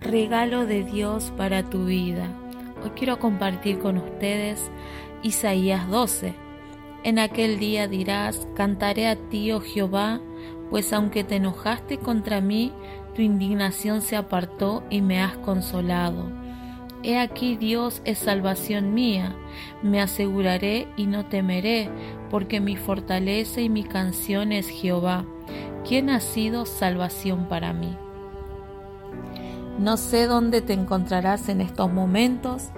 regalo de Dios para tu vida. Hoy quiero compartir con ustedes Isaías 12. En aquel día dirás, cantaré a ti, oh Jehová, pues aunque te enojaste contra mí, tu indignación se apartó y me has consolado. He aquí Dios es salvación mía, me aseguraré y no temeré, porque mi fortaleza y mi canción es Jehová, quien ha sido salvación para mí. No sé dónde te encontrarás en estos momentos,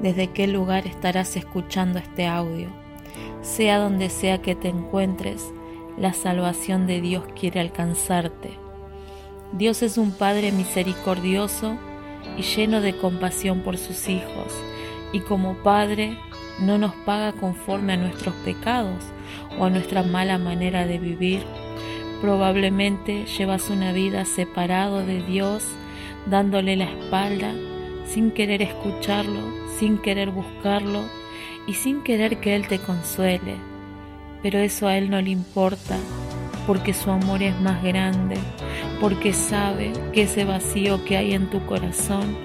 desde qué lugar estarás escuchando este audio. Sea donde sea que te encuentres, la salvación de Dios quiere alcanzarte. Dios es un Padre misericordioso y lleno de compasión por sus hijos, y como Padre no nos paga conforme a nuestros pecados o a nuestra mala manera de vivir. Probablemente llevas una vida separado de Dios dándole la espalda, sin querer escucharlo, sin querer buscarlo y sin querer que Él te consuele. Pero eso a Él no le importa, porque su amor es más grande, porque sabe que ese vacío que hay en tu corazón,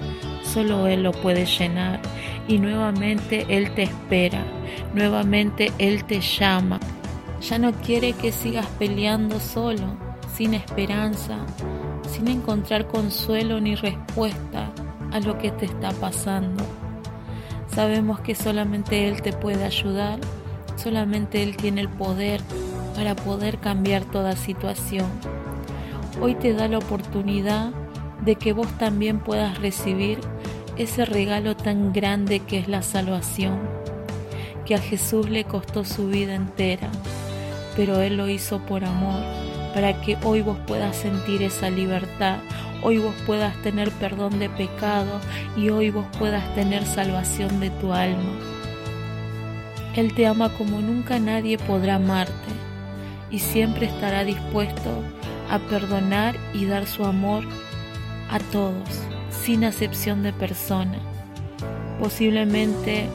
solo Él lo puede llenar. Y nuevamente Él te espera, nuevamente Él te llama. Ya no quiere que sigas peleando solo, sin esperanza, sin encontrar consuelo ni respuesta a lo que te está pasando. Sabemos que solamente Él te puede ayudar, solamente Él tiene el poder para poder cambiar toda situación. Hoy te da la oportunidad de que vos también puedas recibir ese regalo tan grande que es la salvación, que a Jesús le costó su vida entera, pero Él lo hizo por amor para que hoy vos puedas sentir esa libertad, hoy vos puedas tener perdón de pecado y hoy vos puedas tener salvación de tu alma. Él te ama como nunca nadie podrá amarte y siempre estará dispuesto a perdonar y dar su amor a todos, sin acepción de persona. Posiblemente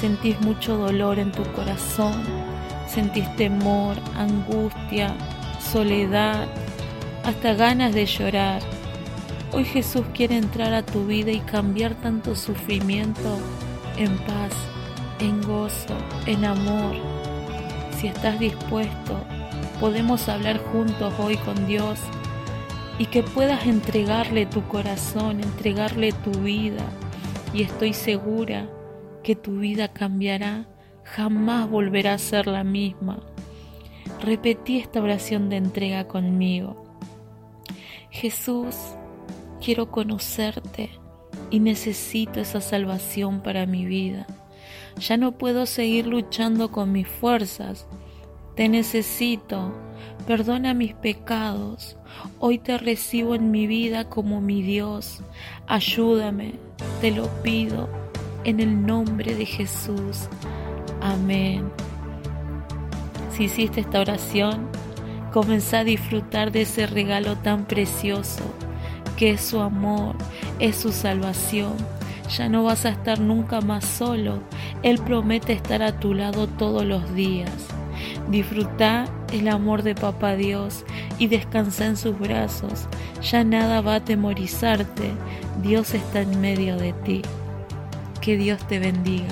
sentís mucho dolor en tu corazón, sentís temor, angustia, soledad, hasta ganas de llorar. Hoy Jesús quiere entrar a tu vida y cambiar tanto sufrimiento en paz, en gozo, en amor. Si estás dispuesto, podemos hablar juntos hoy con Dios y que puedas entregarle tu corazón, entregarle tu vida. Y estoy segura que tu vida cambiará, jamás volverá a ser la misma. Repetí esta oración de entrega conmigo. Jesús, quiero conocerte y necesito esa salvación para mi vida. Ya no puedo seguir luchando con mis fuerzas. Te necesito. Perdona mis pecados. Hoy te recibo en mi vida como mi Dios. Ayúdame. Te lo pido en el nombre de Jesús. Amén. Si hiciste esta oración, comenzá a disfrutar de ese regalo tan precioso que es su amor, es su salvación. Ya no vas a estar nunca más solo. Él promete estar a tu lado todos los días. Disfruta el amor de Papá Dios y descansa en sus brazos. Ya nada va a atemorizarte. Dios está en medio de ti. Que Dios te bendiga.